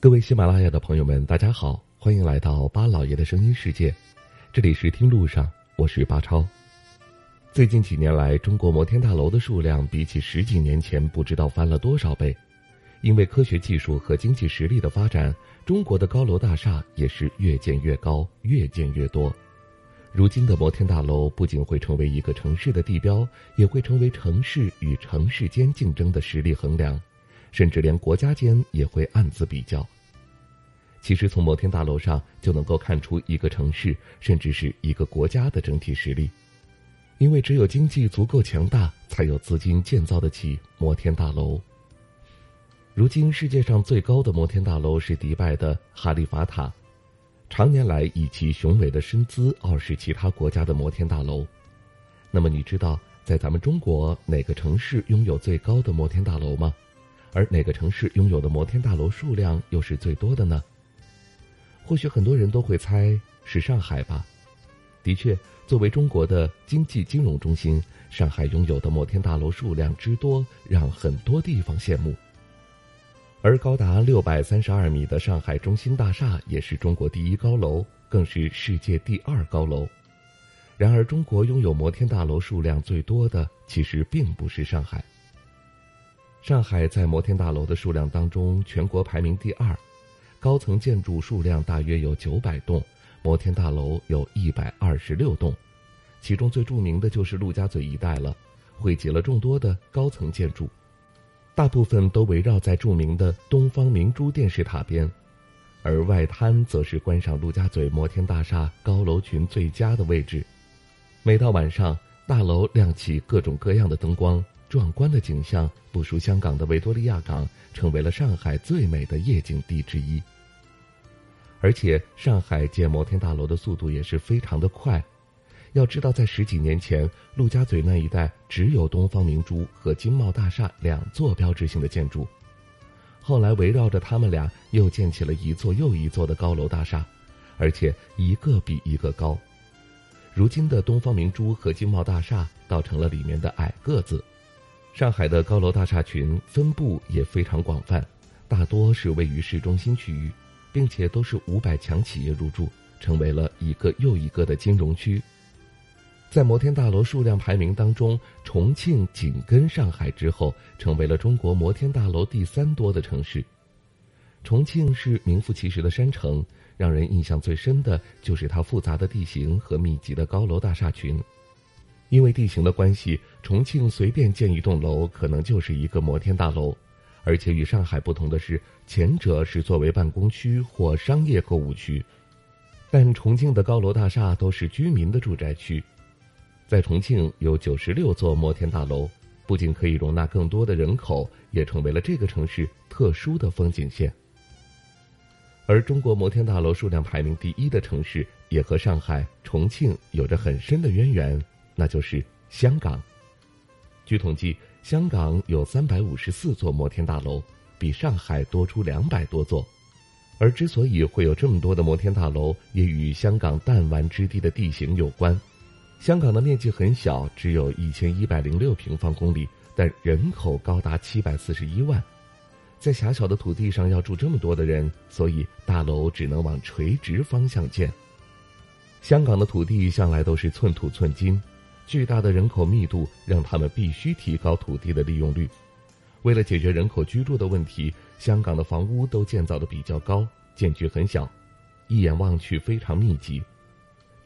各位喜马拉雅的朋友们，大家好，欢迎来到巴老爷的声音世界，这里是听路上，我是巴超。最近几年来，中国摩天大楼的数量比起十几年前不知道翻了多少倍，因为科学技术和经济实力的发展，中国的高楼大厦也是越建越高，越建越多。如今的摩天大楼不仅会成为一个城市的地标，也会成为城市与城市间竞争的实力衡量。甚至连国家间也会暗自比较。其实，从摩天大楼上就能够看出一个城市，甚至是一个国家的整体实力。因为只有经济足够强大，才有资金建造得起摩天大楼。如今，世界上最高的摩天大楼是迪拜的哈利法塔，常年来以其雄伟的身姿傲视其他国家的摩天大楼。那么，你知道在咱们中国哪个城市拥有最高的摩天大楼吗？而哪个城市拥有的摩天大楼数量又是最多的呢？或许很多人都会猜是上海吧。的确，作为中国的经济金融中心，上海拥有的摩天大楼数量之多，让很多地方羡慕。而高达六百三十二米的上海中心大厦也是中国第一高楼，更是世界第二高楼。然而，中国拥有摩天大楼数量最多的，其实并不是上海。上海在摩天大楼的数量当中，全国排名第二，高层建筑数量大约有九百栋，摩天大楼有一百二十六栋，其中最著名的就是陆家嘴一带了，汇集了众多的高层建筑，大部分都围绕在著名的东方明珠电视塔边，而外滩则是观赏陆家嘴摩天大厦高楼群最佳的位置，每到晚上，大楼亮起各种各样的灯光。壮观的景象不输香港的维多利亚港，成为了上海最美的夜景地之一。而且，上海建摩天大楼的速度也是非常的快。要知道，在十几年前，陆家嘴那一带只有东方明珠和金茂大厦两座标志性的建筑，后来围绕着他们俩又建起了一座又一座的高楼大厦，而且一个比一个高。如今的东方明珠和金茂大厦倒成了里面的矮个子。上海的高楼大厦群分布也非常广泛，大多是位于市中心区域，并且都是五百强企业入驻，成为了一个又一个的金融区。在摩天大楼数量排名当中，重庆紧跟上海之后，成为了中国摩天大楼第三多的城市。重庆是名副其实的山城，让人印象最深的就是它复杂的地形和密集的高楼大厦群。因为地形的关系，重庆随便建一栋楼可能就是一个摩天大楼，而且与上海不同的是，前者是作为办公区或商业购物区，但重庆的高楼大厦都是居民的住宅区。在重庆有九十六座摩天大楼，不仅可以容纳更多的人口，也成为了这个城市特殊的风景线。而中国摩天大楼数量排名第一的城市，也和上海、重庆有着很深的渊源。那就是香港。据统计，香港有三百五十四座摩天大楼，比上海多出两百多座。而之所以会有这么多的摩天大楼，也与香港弹丸之地的地形有关。香港的面积很小，只有一千一百零六平方公里，但人口高达七百四十一万，在狭小的土地上要住这么多的人，所以大楼只能往垂直方向建。香港的土地向来都是寸土寸金。巨大的人口密度让他们必须提高土地的利用率。为了解决人口居住的问题，香港的房屋都建造的比较高，间距很小，一眼望去非常密集。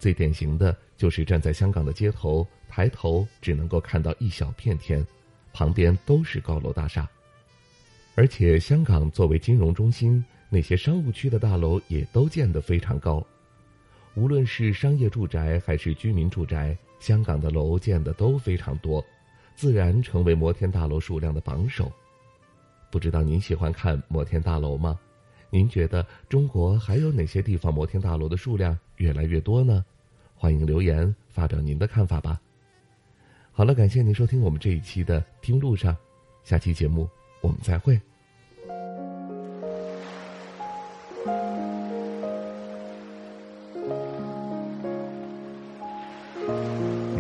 最典型的就是站在香港的街头，抬头只能够看到一小片天，旁边都是高楼大厦。而且，香港作为金融中心，那些商务区的大楼也都建得非常高。无论是商业住宅还是居民住宅。香港的楼建的都非常多，自然成为摩天大楼数量的榜首。不知道您喜欢看摩天大楼吗？您觉得中国还有哪些地方摩天大楼的数量越来越多呢？欢迎留言发表您的看法吧。好了，感谢您收听我们这一期的《听路上》，下期节目我们再会。